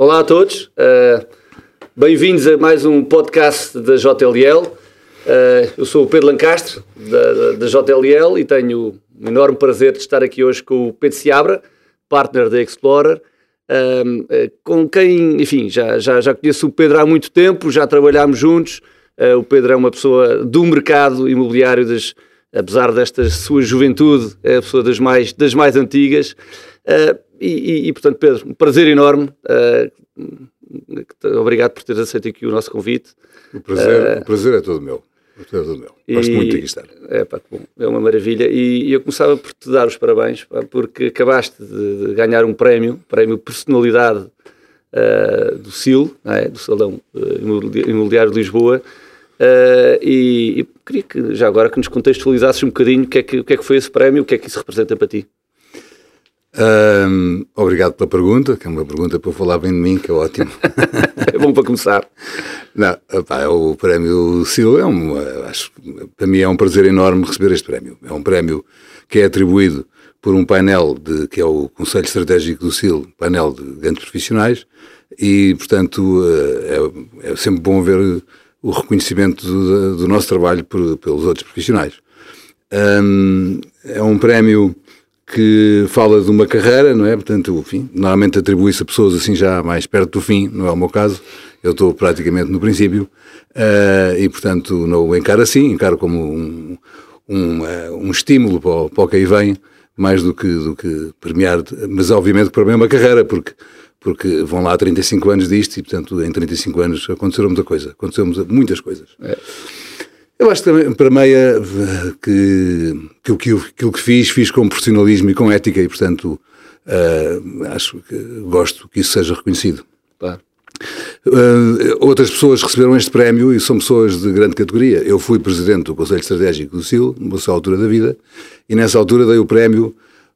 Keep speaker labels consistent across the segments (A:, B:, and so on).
A: Olá a todos, uh, bem-vindos a mais um podcast da JLL. Uh, eu sou o Pedro Lancastre, da, da, JLL, e tenho o enorme prazer de estar aqui hoje com o Pedro Seabra, partner da Explorer, uh, com quem, enfim, já, já, já conheço o Pedro há muito tempo, já trabalhámos juntos. o Pedro é uma pessoa do mercado imobiliário, das, apesar desta sua juventude, é a pessoa das mais, das mais antigas. E, e, e, portanto, Pedro, um prazer enorme. Uh, obrigado por teres aceito aqui o nosso convite.
B: O prazer, uh, o prazer é todo meu. O prazer é todo meu. Gosto muito de aqui estar.
A: É, pá, bom, é uma maravilha. E, eu começava por te dar os parabéns, pá, porque acabaste de, de, ganhar um prémio, prémio Personalidade uh, do SIL, é? do Salão Imobiliário de Lisboa. e, e queria que, já agora, que nos contextualizasses um bocadinho o que, é que, o que é que foi esse prémio, o que é que isso representa para ti.
B: Um, obrigado pela pergunta, que é uma pergunta para falar bem de mim, que é ótimo.
A: é bom para começar.
B: Não, opa, é o prémio SIL é um, acho, para mim é um prazer enorme receber este prémio. É um prémio que é atribuído por um painel de, que é o Conselho Estratégico do SIL, painel de grandes profissionais, e portanto é, é sempre bom ver o reconhecimento do, do nosso trabalho por, pelos outros profissionais. Um, é um prémio que fala de uma carreira, não é? Portanto, enfim, normalmente atribui-se a pessoas assim já mais perto do fim, não é o meu caso, eu estou praticamente no princípio, uh, e portanto não o encaro assim, encaro como um, um, uh, um estímulo para o, para o que aí vem, mais do que, do que premiar, mas obviamente para mim é uma carreira, porque, porque vão lá 35 anos disto e portanto em 35 anos aconteceram muita coisa, aconteceram muitas coisas. É. Eu acho também, para meia, que, que, que aquilo que fiz, fiz com profissionalismo e com ética e, portanto, uh, acho que gosto que isso seja reconhecido. Claro. Uh, outras pessoas receberam este prémio e são pessoas de grande categoria. Eu fui presidente do Conselho Estratégico do SIL, nessa altura da vida, e nessa altura dei o prémio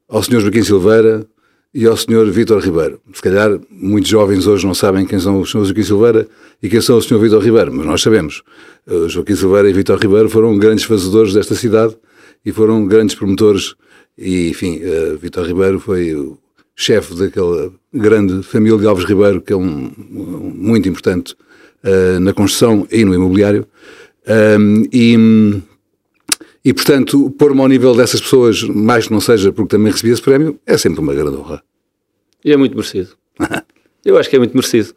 B: ao Sr. Joaquim Silveira, e ao Sr. Vítor Ribeiro. Se calhar muitos jovens hoje não sabem quem são o Sr. Joaquim Silveira e quem são o Sr. Vítor Ribeiro, mas nós sabemos. O Joaquim Silveira e Vítor Ribeiro foram grandes fazedores desta cidade e foram grandes promotores e, enfim, uh, Vítor Ribeiro foi o chefe daquela grande família de Alves Ribeiro, que é um, um muito importante uh, na construção e no imobiliário. Um, e, e, portanto, pôr-me ao nível dessas pessoas, mais que não seja porque também recebi esse prémio, é sempre uma grande honra.
A: E é muito merecido. eu acho que é muito merecido.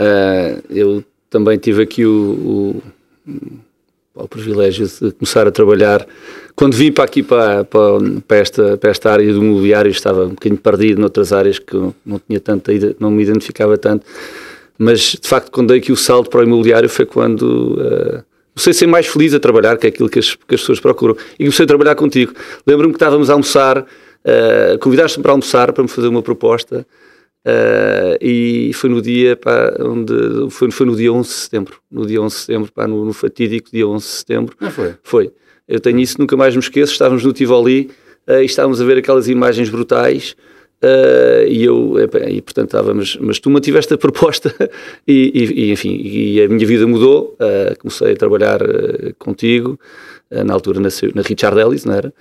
A: Uh, eu também tive aqui o, o, o, privilégio de começar a trabalhar. Quando vim para aqui, para, para, para, esta, para esta área do imobiliário, estava um bocadinho perdido noutras áreas que não tinha tanta, não me identificava tanto. Mas, de facto, quando dei aqui o salto para o imobiliário foi quando... Uh, comecei a ser mais feliz a trabalhar, que é aquilo que as, que as pessoas procuram. E comecei a trabalhar contigo. Lembro-me que estávamos a almoçar, uh, convidaste-me para almoçar, para me fazer uma proposta, uh, e foi no dia, pá, onde, foi, foi no dia 11 de setembro, no dia 11 de setembro, pá, no, no fatídico dia 11 de setembro.
B: Ah, foi?
A: Foi. Eu tenho isso, nunca mais me esqueço, estávamos no Tivoli, uh, e estávamos a ver aquelas imagens brutais, Uh, e eu, e portanto estava, mas, mas tu mantiveste a proposta e, e, e, enfim, e a minha vida mudou, comecei a trabalhar contigo, na altura na, na Richard Ellis, não era?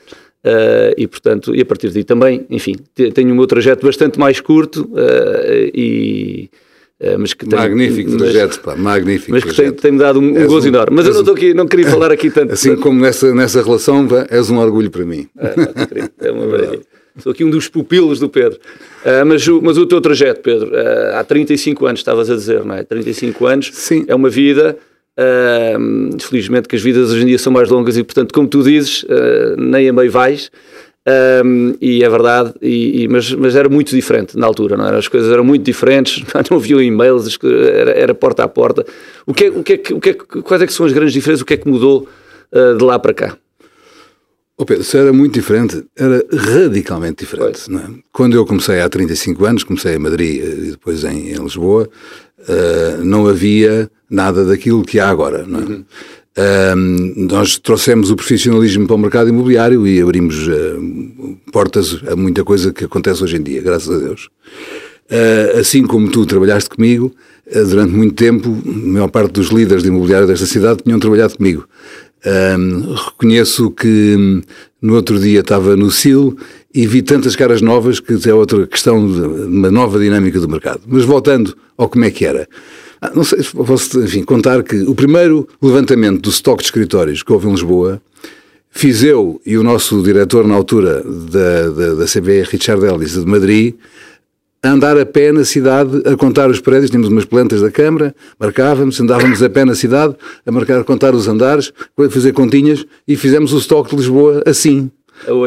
A: E portanto, e a partir daí também, enfim, tenho o meu trajeto bastante mais curto e...
B: mas que tem, magnífico mas, trajeto, pá, magnífico
A: Mas que tem-me tem dado um, um gozo um, enorme. Mas eu não, estou aqui, não queria falar aqui tanto.
B: Assim
A: tanto.
B: como nessa, nessa relação, pá, és um orgulho para mim.
A: É, é uma maravilha. Sou aqui um dos pupilos do Pedro. Uh, mas, o, mas o teu trajeto, Pedro, uh, há 35 anos, estavas a dizer, não é? 35 anos
B: Sim.
A: é uma vida. Uh, felizmente que as vidas hoje em dia são mais longas e, portanto, como tu dizes, nem a meio vais. Um, e é verdade, e, e, mas, mas era muito diferente na altura, não era? As coisas eram muito diferentes, não havia e-mails, era, era, porta a porta. O que é, o que é, o que é, quais é que são as grandes diferenças? O que é que mudou uh, de lá para cá?
B: Oh Pedro, se era muito diferente, era radicalmente diferente. É? Quando eu comecei há 35 anos, comecei em Madrid eh, e depois em, em Lisboa, uh, não havia nada daquilo que há agora. Não é? Uhum. Uh, nós trouxemos o profissionalismo para o mercado imobiliário e abrimos uh, portas a muita coisa que acontece hoje em dia, graças a Deus. assim como tu trabalhaste comigo, durante muito tempo, a maior parte dos líderes de imobiliário desta cidade tinham trabalhado comigo. Um, reconheço que hum, no outro dia estava no CIL e vi tantas caras novas que é outra questão de uma nova dinâmica do mercado. Mas voltando ao como é que era. Ah, não sei, posso enfim, contar que o primeiro levantamento do estoque de escritórios que houve em Lisboa fiz eu e o nosso diretor na altura da, da, da CBE, Richard Ellis, de Madrid, a andar a pé na cidade a contar os prédios, tínhamos umas plantas da Câmara, marcávamos, andávamos a pé na cidade a marcar, a contar os andares, a fazer continhas e fizemos o estoque de Lisboa assim.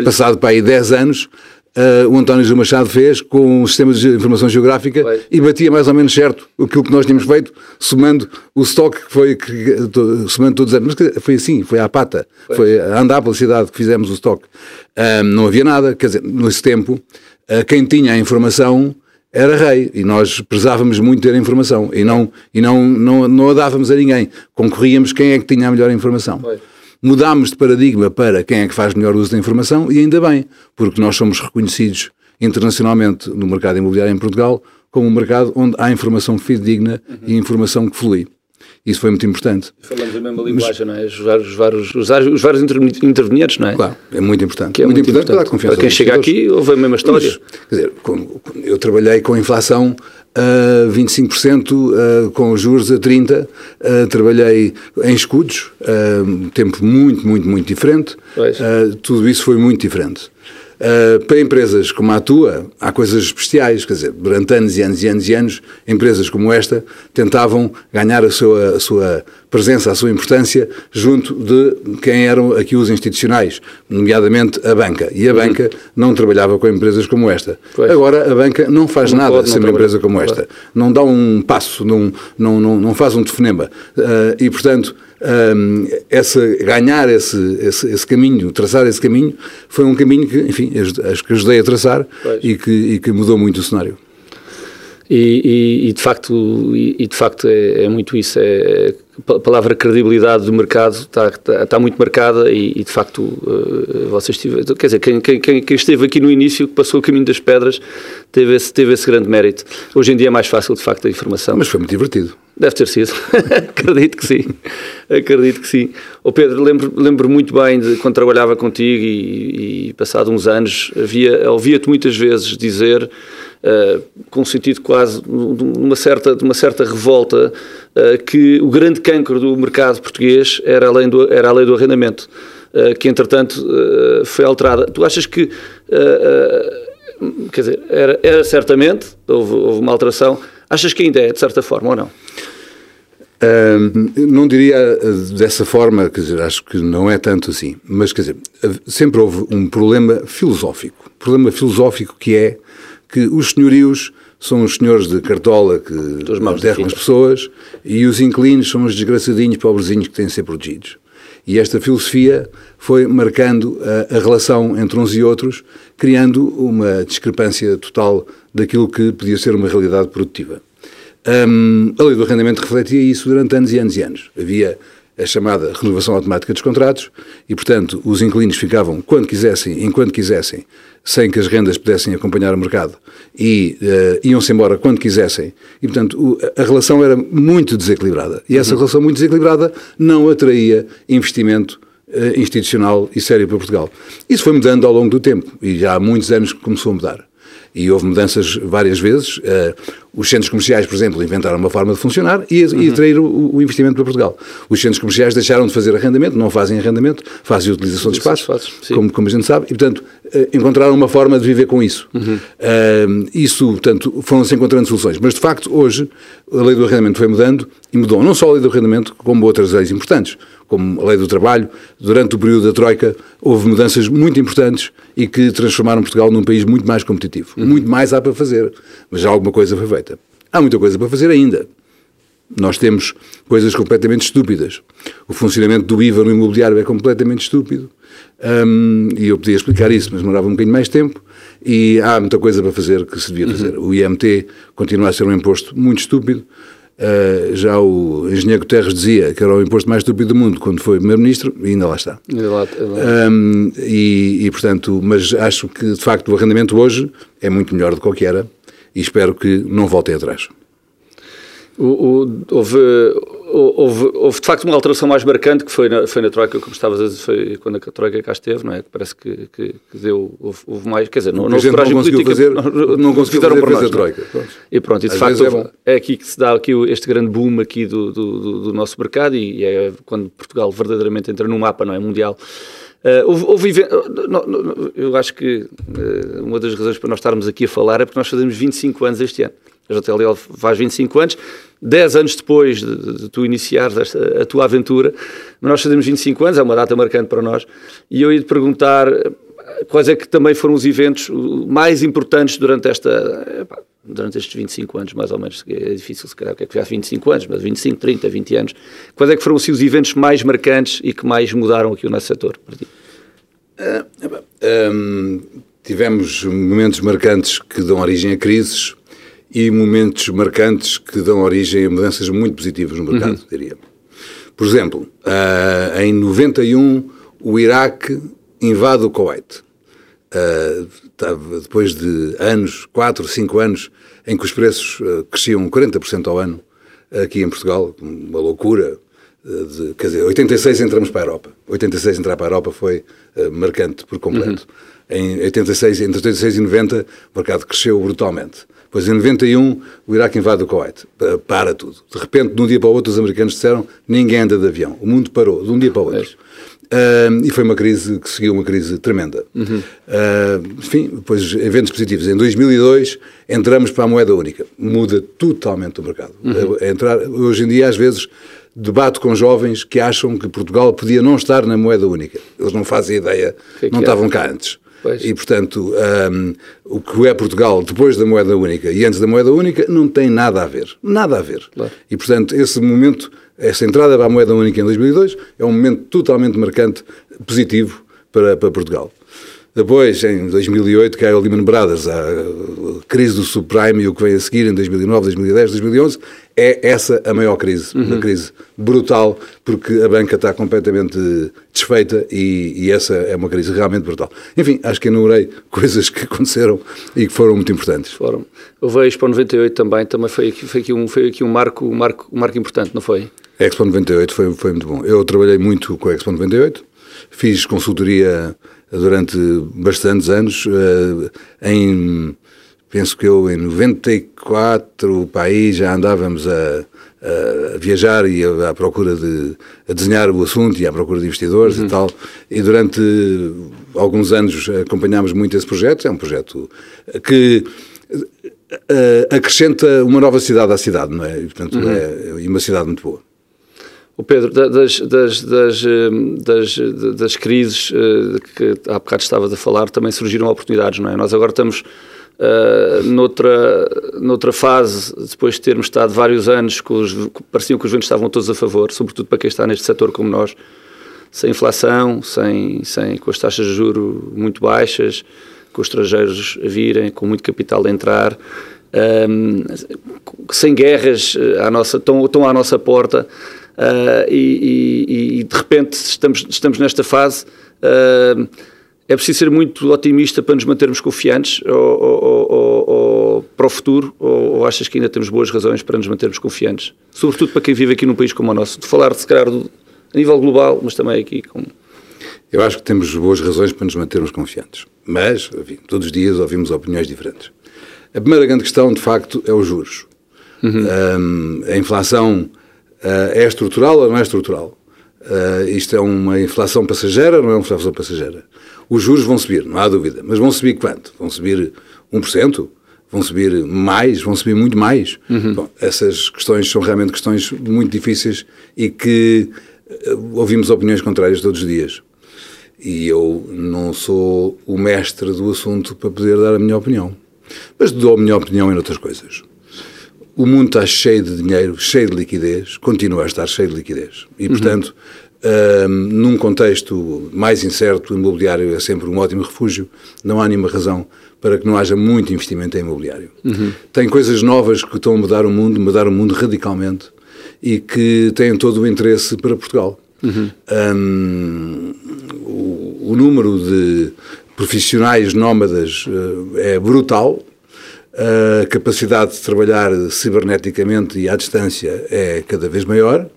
B: Passado para aí 10 anos, uh, o António Gil Machado fez com o sistema de informação geográfica e batia mais ou menos certo aquilo que nós tínhamos feito, somando o estoque que foi, que, somando todos os anos. Mas foi assim, foi à pata, pois. foi a andar pela cidade que fizemos o estoque. Uh, não havia nada, quer dizer, nesse tempo, uh, quem tinha a informação era rei e nós prezávamos muito ter a informação e não, e não, não, não a dávamos a ninguém. Concorríamos quem é que tinha a melhor informação. Mudámos de paradigma para quem é que faz melhor uso da informação e ainda bem, porque nós somos reconhecidos internacionalmente no mercado imobiliário em Portugal como um mercado onde há informação fidedigna uhum. e informação que flui. Isso foi muito importante.
A: Falamos a mesma linguagem, Mas, não é? Os vários, os vários, os os vários intervenientes, não é?
B: Claro, é muito importante.
A: Que é muito, muito importante, importante. para, para quem chega aqui, ouve a mesma história. Mas,
B: quer dizer, eu trabalhei com inflação a 25%, uh, com os juros a 30%. Uh, trabalhei em escudos, uh, um tempo muito, muito, muito diferente. Tudo isso foi muito diferente. Para empresas como a tua, há coisas especiais, quer dizer, durante anos e anos e anos e anos, empresas como esta tentavam ganhar a sua, a sua presença, a sua importância junto de quem eram aqui os institucionais, nomeadamente a banca. E a uhum. banca não trabalhava com empresas como esta. Pois. Agora, a banca não faz não nada pode, sem uma empresa como esta. Não dá um passo, não, não, não, não faz um telefonema. Uh, e, portanto, um, essa, ganhar esse, esse, esse, caminho, traçar esse caminho, foi um caminho que, enfim, acho que ajudei a traçar e que, e que mudou muito o cenário.
A: E, e, e, de facto, e, de facto é, é, muito isso. É, a palavra credibilidade do mercado está, está, está muito marcada e, de facto uh, vocês tiveram, quer dizer, quem, quem, quem, esteve aqui no início, que passou o caminho das pedras, teve esse, teve esse grande mérito. Hoje em dia é mais fácil, de facto, a informação.
B: Mas foi muito divertido.
A: Deve ter sido. Acredito que sim. Acredito que sim. O oh Pedro, lembro, lembro muito bem de quando trabalhava contigo e, e passado uns anos, havia, ouvia-te muitas vezes dizer uh, com um sentido quase de uma certa, de uma certa revolta, uh, que o grande cancro do mercado português era a lei do, era a lei do arrendamento, uh, que entretanto foi alterada. Tu achas que, quer dizer, era, era certamente, houve, houve uma alteração, achas que ainda é, de certa forma, ou não?
B: Não diria dessa forma, quer dizer, acho que não é tanto assim, mas quer dizer, sempre houve um problema filosófico, problema filosófico que é que os senhorios são os senhores de cartola que enterram as pessoas e os inquilinos são os desgraçadinhos pobrezinhos que têm de ser protegidos. E esta filosofia foi marcando a, a, relação entre uns e outros, criando uma discrepância total daquilo que podia ser uma realidade produtiva. Um, a lei do arrendamento refletia isso durante anos e anos e anos. Havia a chamada renovação automática dos contratos e, portanto, os inquilinos ficavam quando quisessem, enquanto quisessem, sem que as rendas pudessem acompanhar o mercado e uh, iam-se embora quando quisessem. E, portanto, o, a relação era muito desequilibrada. E essa uhum. relação muito desequilibrada não atraía investimento uh, institucional e sério para Portugal. Isso foi mudando ao longo do tempo e já há muitos anos que começou a mudar e houve mudanças várias vezes. Uh, os centros comerciais, por exemplo, inventaram uma forma de funcionar e, uhum. e atraíram o, o, investimento para Portugal. Os centros comerciais deixaram de fazer arrendamento, não fazem arrendamento, fazem utilização de espaço, como, como a gente sabe, e, portanto, uh, encontraram uma forma de viver com isso. Uhum. Uh, isso, portanto, foram-se encontrando soluções. Mas, de facto, hoje, a lei do arrendamento foi mudando e mudou não só a lei do arrendamento, como outras leis importantes como a lei do trabalho, durante o período da Troika, houve mudanças muito importantes e que transformaram Portugal num país muito mais competitivo. Uhum. Muito mais há para fazer, mas já alguma coisa foi feita. Há muita coisa para fazer ainda. Nós temos coisas completamente estúpidas. O funcionamento do IVA no imobiliário é completamente estúpido. Um, e eu podia explicar isso, mas demorava um bocadinho mais tempo. E há muita coisa para fazer que se devia fazer. Uhum. O IMT continua a ser um imposto muito estúpido. Uh, já o engenheiro Guterres dizia que era o imposto mais estúpido do mundo quando foi primeiro-ministro e ainda lá está. Ainda lá, lá. Um, e, e, portanto, mas acho que de facto o arrendamento hoje é muito melhor do que o que era e espero que não voltem atrás.
A: O, o, houve, houve, houve, de facto uma alteração mais marcante que foi na, foi na Troika, como estavas a dizer, foi quando a Troika cá esteve, não é? Que parece que, que, que deu, houve, houve, mais, quer dizer, não,
B: não houve coragem não política, fazer, não, não conseguiu fazer, nós, a Troika.
A: Pronto. E pronto, e de Às facto é, é, aqui que se dá aqui este grande boom aqui do, do, do, do nosso mercado e é quando Portugal verdadeiramente entra no mapa, não é? Mundial. Uh, houve, houve, não, não, eu acho que uh, uma das razões para nós estarmos aqui a falar é porque nós fazemos 25 anos este ano. A JTL faz 25 anos, 10 anos depois de, de, tu iniciares esta, a tua aventura, nós fazemos 25 anos, é uma data marcante para nós, e eu ia te perguntar quais é que também foram os eventos mais importantes durante esta durante estes 25 anos, mais ou menos, é difícil se calhar o que é que há 25 anos, mas 25, 30, 20 anos, quais é que foram assim, os eventos mais marcantes e que mais mudaram aqui o nosso setor?
B: Uh, um, tivemos momentos marcantes que dão origem a crises e momentos marcantes que dão origem a mudanças muito positivas no mercado, uhum. diria. Por exemplo, uh, em 91 o Iraque invade o Kuwait. Uh, depois de anos, 4, 5 anos, em que os preços uh, cresciam 40% ao ano, aqui em Portugal, uma loucura. De, quer dizer, 86 entramos para a Europa. 86 entrar para a Europa foi marcante por completo. Uhum. Em 86, entre 86 e 90, o mercado cresceu brutalmente. Pois em 91 o Iraque invade o Kuwait. Para tudo. De repente, de um dia para o outro, os americanos disseram ninguém anda de avião. O mundo parou, de um dia para o outro. Uh, e foi uma crise que seguiu uma crise tremenda. Uhum. Uh, enfim, depois eventos positivos. Em 2002 entramos para a moeda única. Muda totalmente o mercado. Uhum. Entrar, hoje em dia, às vezes, debato com jovens que acham que Portugal podia não estar na moeda única. Eles não fazem ideia, que não que estavam é? cá antes. Pois. E, portanto, um, o que é Portugal depois da moeda única e antes da moeda única não tem nada a ver. Nada a ver. Claro. E, portanto, esse momento, essa entrada para a moeda única em 2002 é um momento totalmente marcante, positivo para, para Portugal. Depois, em 2008, caiu a Lehman Brothers, a crise do subprime e o que vem a seguir em 2009, 2010, 2011, é essa a maior crise, uhum. uma crise brutal, porque a banca está completamente desfeita e, e, essa é uma crise realmente brutal. Enfim, acho que enumerei coisas que aconteceram e que foram muito importantes.
A: Foram. O Expo 98 também, também foi aqui, foi aqui, um, foi aqui um, marco, um, marco, um marco importante, não foi?
B: A Expo 98 foi, foi muito bom. Eu trabalhei muito com a Expo 98, fiz consultoria durante bastantes anos, eh, em, penso que eu em 94 o país já andávamos a, a viajar e a, à procura de a desenhar o assunto e à procura de investidores uhum. e tal. E durante alguns anos acompanhámos muito esse projeto. É um projeto que uh, acrescenta uma nova cidade à cidade, não é? E, portanto, uhum. é, é uma cidade muito boa.
A: O Pedro, das, das, das, hum, das, das crises eh, que há bocado estavas a falar, também surgiram oportunidades, não é? Nós agora estamos uh, noutra, noutra fase, depois de termos estado vários anos, com os, pareciam que os ventos estavam todos a favor, sobretudo para quem está neste setor como nós, sem inflação, sem, sem, com as taxas de juro muito baixas, com os estrangeiros a virem, com muito capital a entrar, um, sem guerras à nossa, estão, estão à nossa porta. Uh, e, e, e, de repente estamos, estamos nesta fase. Uh, é preciso ser muito otimista para nos mantermos confiantes ou, ou, ou, ou para o futuro, ou, achas que ainda temos boas razões para nos mantermos confiantes? Sobretudo para quem vive aqui num país como o nosso. De falar, se calhar, do, a nível global, mas também aqui.
B: Eu acho que temos boas razões para nos mantermos confiantes. Mas, enfim, todos os dias ouvimos opiniões diferentes. A primeira grande questão, de facto, é os juros. Uhum. Um, a inflação é estrutural ou não é estrutural? Uh, isto é uma inflação passageira ou não é uma inflação passageira? Os juros vão subir, não há dúvida. Mas vão subir quanto? Vão subir 1%? Vão subir mais? Vão subir muito mais? Uhum. Bom, essas questões são realmente questões muito difíceis e que uh, ouvimos opiniões contrárias todos os dias. E eu não sou o mestre do assunto para poder dar a minha opinião. Mas dou a minha opinião em outras coisas o mundo está cheio de dinheiro, cheio de liquidez, continua a estar cheio de liquidez. E, portanto, uhum. um, num contexto mais incerto, o imobiliário é sempre um ótimo refúgio, não há nenhuma razão para que não haja muito investimento em imobiliário. Uhum. Tem coisas novas que estão a mudar o mundo, mudar o mundo radicalmente e que têm todo o interesse para Portugal. Uhum. Um, o, o, número de profissionais nómadas uh, é brutal, a capacidade de trabalhar ciberneticamente e à distância é cada vez maior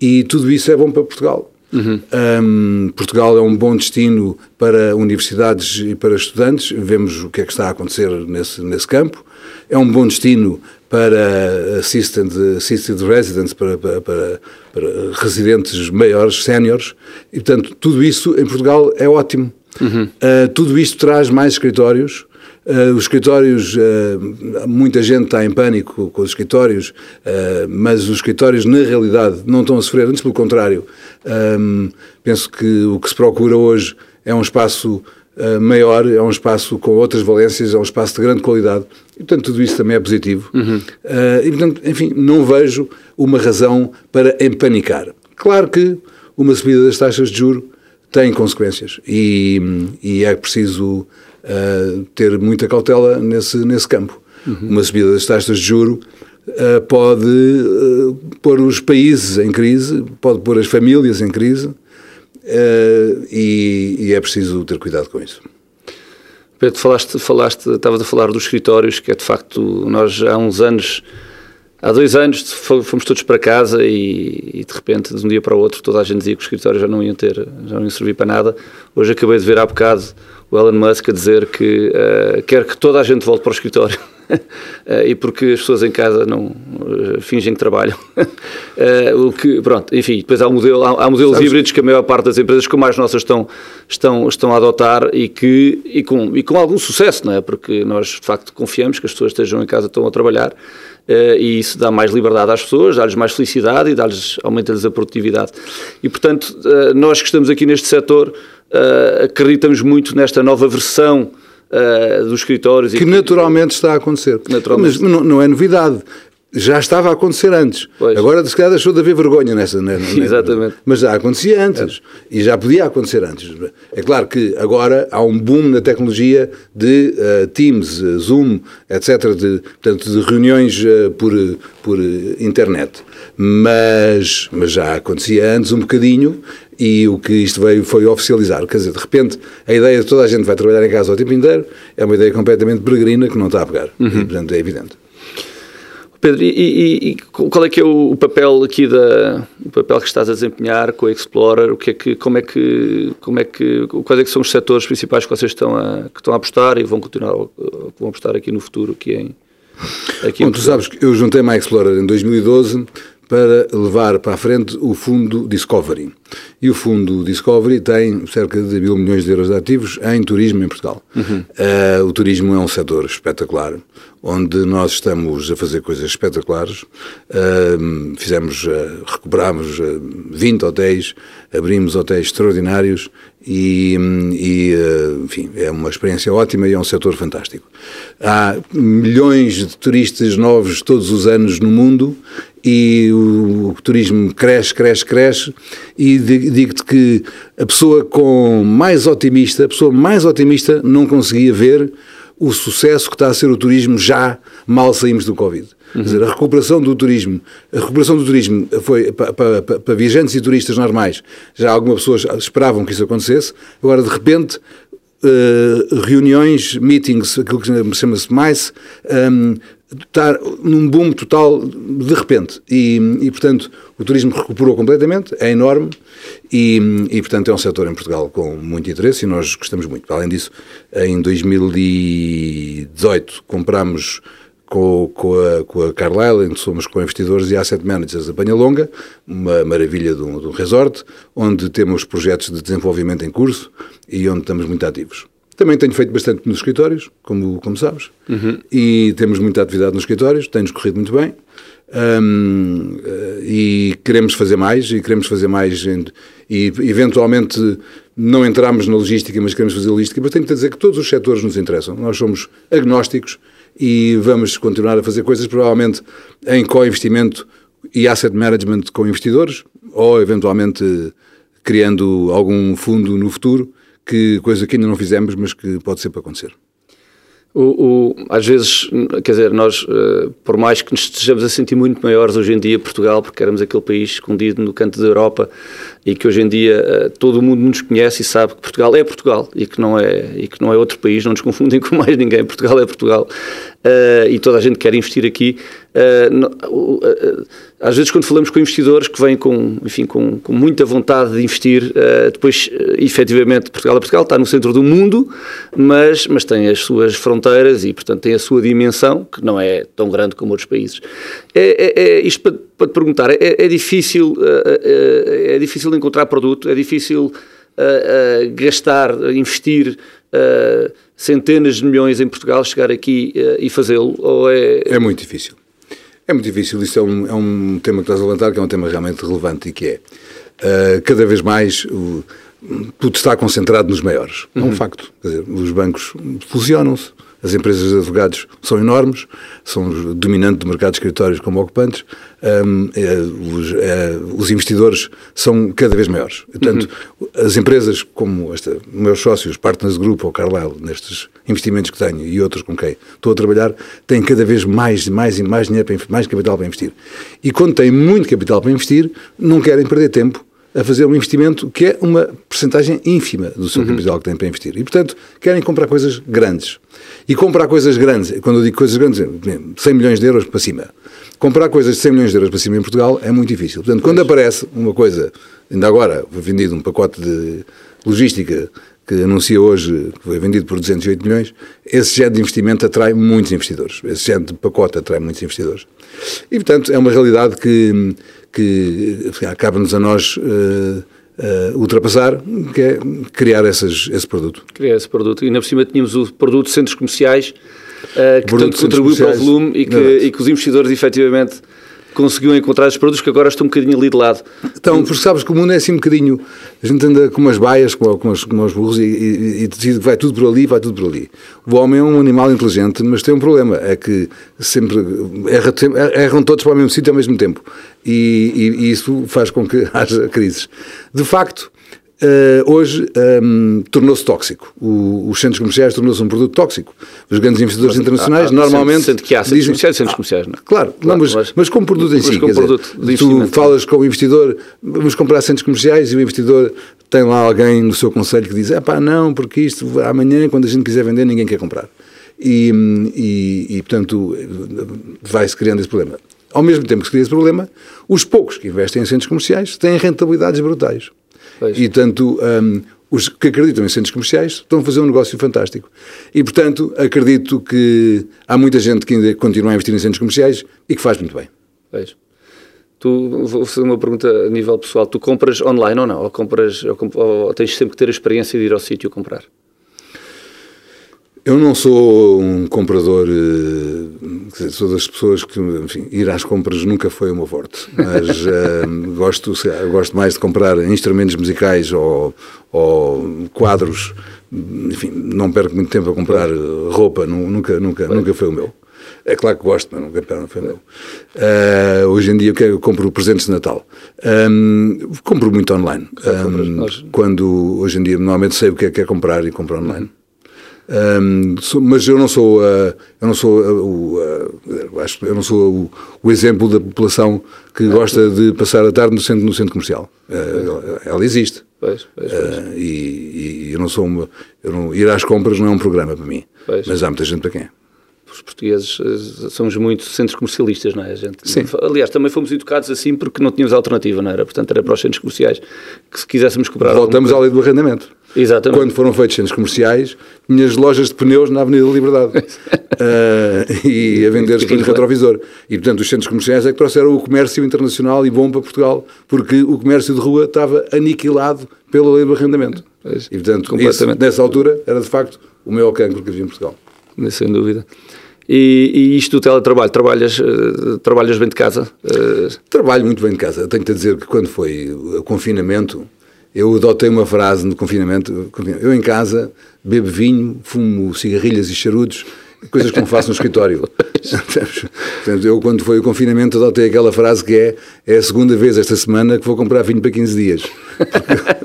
B: e tudo isso é bom para Portugal. Uhum. Um, Portugal é um bom destino para universidades e para estudantes, vemos o que é que está a acontecer nesse, nesse campo. É um bom destino para assistant, assisted residents, para, para, para, para residentes maiores, séniores, e portanto tudo isso em Portugal é ótimo. Uhum. Uh, tudo isto traz mais escritórios, Uh, os escritórios, uh, muita gente está em pânico com os escritórios, uh, mas os escritórios, na realidade, não estão a sofrer, antes pelo contrário. Um, penso que o que se procura hoje é um espaço maior, é um espaço com outras valências, é um espaço de grande qualidade. E, portanto, tudo isso também é positivo. Uhum. e, portanto, enfim, não vejo uma razão para empanicar. Claro que uma subida das taxas de juro tem consequências e, e é preciso uh, ter muita cautela nesse, nesse campo. Uhum. Uma subida das taxas de juro uh, pode uh, pôr os países em crise, pode pôr as famílias em crise e, e, é preciso ter cuidado com isso.
A: Pedro, falaste, falaste, estavas a falar dos escritórios, que é de facto, nós há uns anos há dois anos fomos todos para casa e, e, de repente, de um dia para o outro, toda a gente dizia que os escritórios já não iam ter, já não iam servir para nada. Hoje acabei de ver há bocado o Elon Musk a dizer que uh, quer que toda a gente volte para o escritório. uh, e porque as pessoas em casa não uh, fingem que trabalham. o que, pronto, enfim, depois há, um modelo, há, há modelos Sabes? híbridos que a maior parte das empresas, como as nossas, estão, estão, estão a adotar e, que, e, com, e com algum sucesso, não é? Porque nós, de facto, confiamos que as pessoas estejam em casa, estão a trabalhar e isso dá mais liberdade às pessoas, dá-lhes mais felicidade e dá-lhes, aumenta-lhes a produtividade. E, portanto, nós que estamos aqui neste setor, uh, acreditamos muito nesta nova versão uh, dos escritórios.
B: Que, que naturalmente está a acontecer. Naturalmente. Mas não, não é novidade já estava a acontecer antes. Pois. Agora, se calhar, deixou de haver vergonha nessa. nessa
A: Exatamente.
B: Mas já acontecia antes. É. E já podia acontecer antes. É claro que agora há um boom na tecnologia de uh, Teams, uh, Zoom, etc., de, portanto, de reuniões uh, por, por internet. Mas, mas já acontecia antes um bocadinho e o que isto veio foi oficializar. Quer dizer, de repente, a ideia de toda a gente vai trabalhar em casa o tempo inteiro é uma ideia completamente peregrina que não está a pegar. Uhum. E, portanto, é evidente.
A: Pedro, e, e, e, qual é que é o papel aqui da o papel que estás a desempenhar com a Explorer? O que é que como é que como é que quais é que são os setores principais que vocês estão a que estão a apostar e vão continuar que vão apostar aqui no futuro aqui em
B: aqui Bom, tu sabes que eu juntei-me à Explorer em 2012 para levar para a frente o fundo Discovery. E o fundo Discovery tem cerca de mil milhões de euros de ativos em turismo em Portugal. Uhum. Uh, o turismo é um setor espetacular, onde nós estamos a fazer coisas espetaculares. Uh, fizemos, uh, recuperámos 20 hotéis, abrimos hotéis extraordinários e, e, enfim, é uma experiência ótima e é um setor fantástico. Há milhões de turistas novos todos os anos no mundo e o turismo cresce, cresce, cresce e digo-te que a pessoa com mais otimista, a pessoa mais otimista não conseguia ver o sucesso que está a ser o turismo já mal saímos do Covid. Uhum. Quer dizer, a recuperação do turismo, a recuperação do turismo foi para, para, para, viajantes e turistas normais. Já algumas pessoas esperavam que isso acontecesse. Agora, de repente, uh, reuniões, meetings, aquilo que chama-se mais, um, estar num boom total de repente. E, e, portanto, o turismo recuperou completamente, é enorme e, e, portanto, é um setor em Portugal com muito interesse e nós gostamos muito. Além disso, em 2018 compramos com, com, a, com a Carlyle, que somos co-investidores e asset managers da Panha Longa, uma maravilha de um, de um resort, onde temos projetos de desenvolvimento em curso e onde estamos muito ativos. Também tenho feito bastante nos escritórios, como, como sabes, uhum. e temos muita atividade nos escritórios, tem-nos corrido muito bem. Um, e queremos fazer mais e queremos fazer mais e eventualmente não entramos na logística mas queremos fazer logística mas tenho que dizer que todos os setores nos interessam nós somos agnósticos e vamos continuar a fazer coisas provavelmente em co-investimento e asset management com investidores ou eventualmente criando algum fundo no futuro que coisa que ainda não fizemos, mas que pode ser para acontecer.
A: O, o, às vezes, quer dizer, nós, uh, por mais que nos estejamos a sentir muito maiores hoje em dia, Portugal, porque éramos aquele país escondido no canto da Europa e que hoje em dia uh, todo o mundo nos conhece e sabe que Portugal é Portugal e que não é, e que não é outro país, não nos confundem com mais ninguém, Portugal é Portugal. uh, e toda a gente quer investir aqui. Uh, às vezes, quando falamos com investidores que vêm com, enfim, com, com muita vontade de investir, depois, efetivamente, Portugal, Portugal está no centro do mundo, mas, mas tem as suas fronteiras e, portanto, tem a sua dimensão, que não é tão grande como outros países. É, é, é isto para, para, te perguntar, é, é difícil, é difícil encontrar produto, é difícil gastar, investir centenas de milhões em Portugal, chegar aqui e fazê-lo? Ou é...
B: é muito difícil. É muito difícil. Isto é um, é um tema que estás a levantar, que é um tema realmente relevante e que é cada vez mais uh, tudo está concentrado nos maiores. É um uhum. facto. Dizer, os bancos fusionam-se, as empresas de advogados são enormes, são dominantes do mercado de escritórios como ocupantes, um, é, os, é, os, investidores são cada vez maiores. Portanto, uhum. as empresas como esta, meus sócios, Partners Group ou Carlyle, nestes investimentos que tenho e outros com quem estou a trabalhar, têm cada vez mais, mais e mais dinheiro, para, mais capital para investir. E quando têm muito capital para investir, não querem perder tempo a fazer um investimento que é uma percentagem ínfima do seu uhum. capital que têm para investir. E, portanto, querem comprar coisas grandes. E comprar coisas grandes, quando eu digo coisas grandes, 100 milhões de euros para cima. Comprar coisas de 100 milhões de euros para cima em Portugal é muito difícil. Portanto, quando aparece uma coisa, ainda agora foi vendido um pacote de logística que anuncia hoje que foi vendido por 208 milhões, esse género de investimento atrai muitos investidores. Esse género de pacote atrai muitos investidores. E, portanto, é uma realidade que, que acaba-nos a nós uh, uh, ultrapassar, que é criar essas, esse produto.
A: Criar esse produto. E, na por cima, tínhamos o produto de centros comerciais, uh, que tanto contribui para o volume e que, e que os investidores, efetivamente, conseguiu encontrar os produtos que agora estão um bocadinho ali de lado.
B: Então, porque sabes que o mundo é assim um bocadinho, a gente anda com umas baias, com, com, os, com os burros e, e, e decide que vai tudo por ali, vai tudo por ali. O homem é um animal inteligente, mas tem um problema, é que sempre erra, erram todos para o mesmo sítio ao mesmo tempo. E, e, e isso faz com que haja crises. De facto, Uh, hoje um, ehm, tornou-se tóxico. O, os centros comerciais tornou-se um produto tóxico. Os grandes investidores mas, internacionais há, há, normalmente.
A: Sendo que há centros dizem, comerciais centros comerciais, não é?
B: Claro, claro não, mas, mas, mas, como produto em si. Como produto dizer, tu falas com o investidor, vamos comprar centros comerciais e o investidor tem lá alguém no seu conselho que diz: é pá, não, porque isto amanhã, quando a gente quiser vender, ninguém quer comprar. E, e, e portanto, vai-se criando esse problema. Ao mesmo tempo que se cria esse problema, os poucos que investem em centros comerciais têm rentabilidades brutais. Pois. E, tanto, um, os que acreditam em centros comerciais estão a fazer um negócio fantástico. E, portanto, acredito que há muita gente que ainda continua a investir em centros comerciais e que faz muito bem.
A: Pois. Tu, vou fazer uma pergunta a nível pessoal. Tu compras online ou não? Ou, compras, ou, ou tens sempre que ter a experiência de ir ao sítio comprar?
B: Eu não sou um comprador, eh, sou das pessoas que, enfim, ir às compras nunca foi o meu forte, mas uh, gosto, gosto mais de comprar instrumentos musicais ou, ou, quadros, enfim, não perco muito tempo a comprar roupa, nunca, nunca, nunca foi o meu. É claro que gosto, mas nunca não foi o meu. Uh, hoje em dia eu, eu compro presentes de Natal. Um, compro muito online. Um, quando hoje em dia normalmente sei o que é que é comprar e compro online. Um, sou, mas eu não sou, uh, eu não sou, uh, o, uh, acho, eu não sou o, o, exemplo da população que gosta de passar a tarde no centro, no centro comercial. Ela, ela, existe.
A: Pois, pois, pois.
B: E, e, eu não sou uma, eu não, ir às compras não é um programa para mim. Mas há muita gente para quem é
A: os portugueses somos muito centros comercialistas, não é? A gente, Sim. Aliás, também fomos educados assim porque não tínhamos alternativa, não era? Portanto, era para os centros comerciais que se quiséssemos cobrar.
B: Voltamos à lei do arrendamento.
A: Exatamente.
B: Quando foram feitos centros comerciais, tinhas lojas de pneus na Avenida da Liberdade uh, e a vender espelhos retrovisor. E, portanto, os centros comerciais é que trouxeram o comércio internacional e bom para Portugal, porque o comércio de rua estava aniquilado pela lei do arrendamento. Pois, e, portanto, isso, nessa altura, era de facto o maior cancro que havia em Portugal.
A: Sem dúvida. E, e, isto do teletrabalho, trabalhas, uh, trabalhas bem de casa? Uh...
B: Trabalho muito bem de casa. Tenho-te a dizer que quando foi o confinamento, eu adotei uma frase no confinamento. Eu em casa bebo vinho, fumo cigarrilhas e charutos, coisas que não faço no escritório. Eu quando foi o confinamento adotei aquela frase que é é a segunda vez esta semana que vou comprar vinho para 15 dias.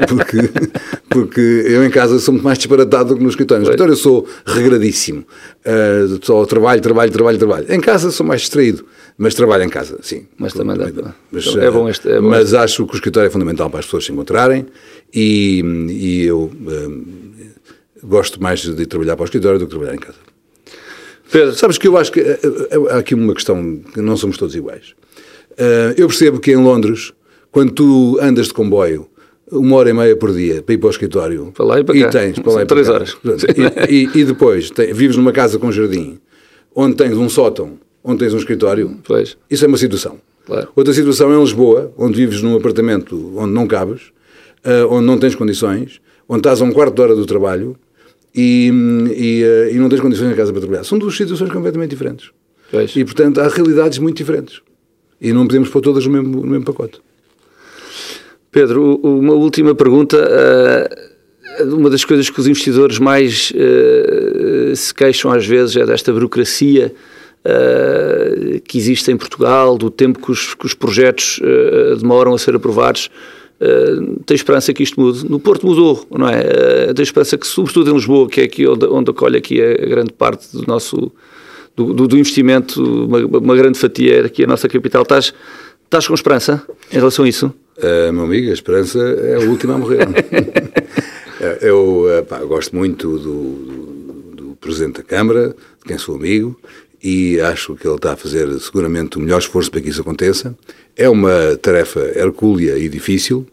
B: Porque, porque, porque eu em casa sou muito mais disparatado do que no escritório. No escritório eu sou regradíssimo. Uh, só trabalho, trabalho, trabalho, trabalho. Em casa sou mais distraído. Mas trabalho em casa, sim.
A: Mas também dá. Mas, então, é bom este, é bom
B: mas
A: este.
B: acho que o escritório é fundamental para as pessoas se encontrarem e, e eu um, gosto mais de trabalhar para o escritório do que trabalhar em casa. Pedro. Sabes que eu acho que eh, há aqui uma questão que não somos todos iguais. Eu percebo que em Londres, quando tu andas de comboio, uma hora e meia por dia para ir para o escritório.
A: Para lá e para
B: e
A: cá.
B: tens, para lá e
A: Três
B: para cá.
A: horas.
B: E, e- e depois tem- vives numa casa com jardim, onde tens um sótão, onde tens um escritório.
A: Pois.
B: Isso é uma situação.
A: Claro.
B: Outra situação é em Lisboa, onde vives num apartamento onde não cabes, eh, onde não tens condições, onde estás a um quarto de hora do trabalho e, e, eh, e não tens condições em casa para trabalhar. São duas situações completamente diferentes.
A: Pois.
B: E, portanto, há realidades muito diferentes. E não podemos pôr todas no mesmo, no mesmo pacote.
A: Pedro, uma última pergunta. eh, uma das coisas que os investidores mais eh, se queixam às vezes é desta burocracia que existe em Portugal, do tempo que os, que os projetos demoram a ser aprovados. Uh, tem esperança que isto mude. No Porto mudou, não é? Uh, tem esperança que, sobretudo em Lisboa, que é aqui onde, onde acolhe aqui a, grande parte do nosso do, do- do investimento, uma, uma grande fatia aqui a nossa capital. Estás, estás com esperança em relação a isso?
B: Uh, meu amigo, a esperança é a última a morrer. Eh, eu eh, pá, gosto muito do, do- do Presidente da Câmara, de quem sou amigo, e acho que ele está a fazer seguramente o melhor esforço para que isso aconteça. É uma tarefa hercúlea e difícil,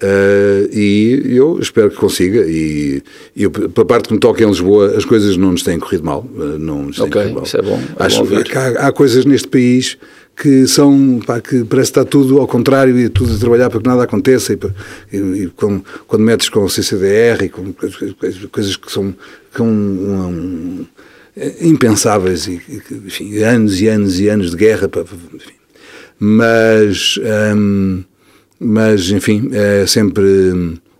B: eh, e eu espero que consiga. E eu, pela parte que me toca em Lisboa, as coisas não nos têm corrido mal. eh, Não nos têm
A: Ok,
B: corrido mal.
A: isso é bom, é
B: acho
A: bom
B: que há, há coisas neste país que são, pá, que parece que está tudo ao contrário e tudo a trabalhar para que nada aconteça e, e- e com- quando metes com o CCDR e com coisas- que são, são um- um- impensáveis e, enfim, anos e anos e anos de guerra enfim. mas hum, mas enfim é sempre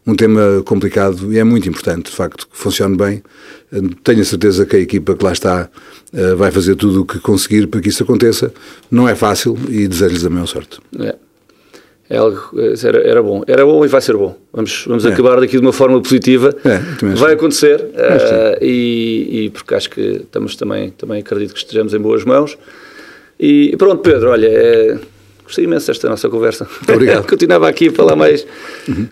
B: um tema complicado e é muito importante de facto que funcione bem Hum, tenho a certeza que a equipa que lá está eh, vai fazer tudo o que conseguir para que isso aconteça não é fácil e desejo-lhes a maior sorte
A: É. É algo, eh, era, era bom. Era bom e vai ser bom. Vamos, vamos
B: É.
A: acabar daqui de uma forma positiva.
B: É,
A: vai acontecer eh, e, e porque acho que estamos também, também acredito que estejamos em boas mãos. E pronto, Pedro, olha, é, gostei imenso desta nossa conversa.
B: Obrigado.
A: Continuava aqui a falar mais,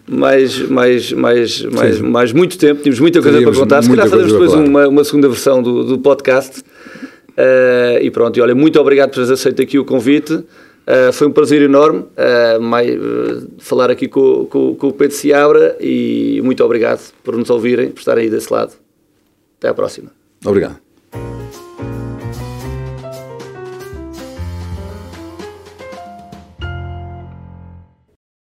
A: mais, mais, mais, mais, mais muito tempo, tínhamos muita coisa
B: Teríamos
A: para contar. Se calhar fazemos depois uma, uma segunda versão do, do podcast. Eh, e pronto, e olha, muito obrigado por teres aceito aqui o convite. Eh, foi um prazer enorme eh, mai- eh, falar aqui com, com, com o Pedro Seabra e muito obrigado por nos ouvirem, por estarem aí desse lado. Até à próxima.
B: obrigado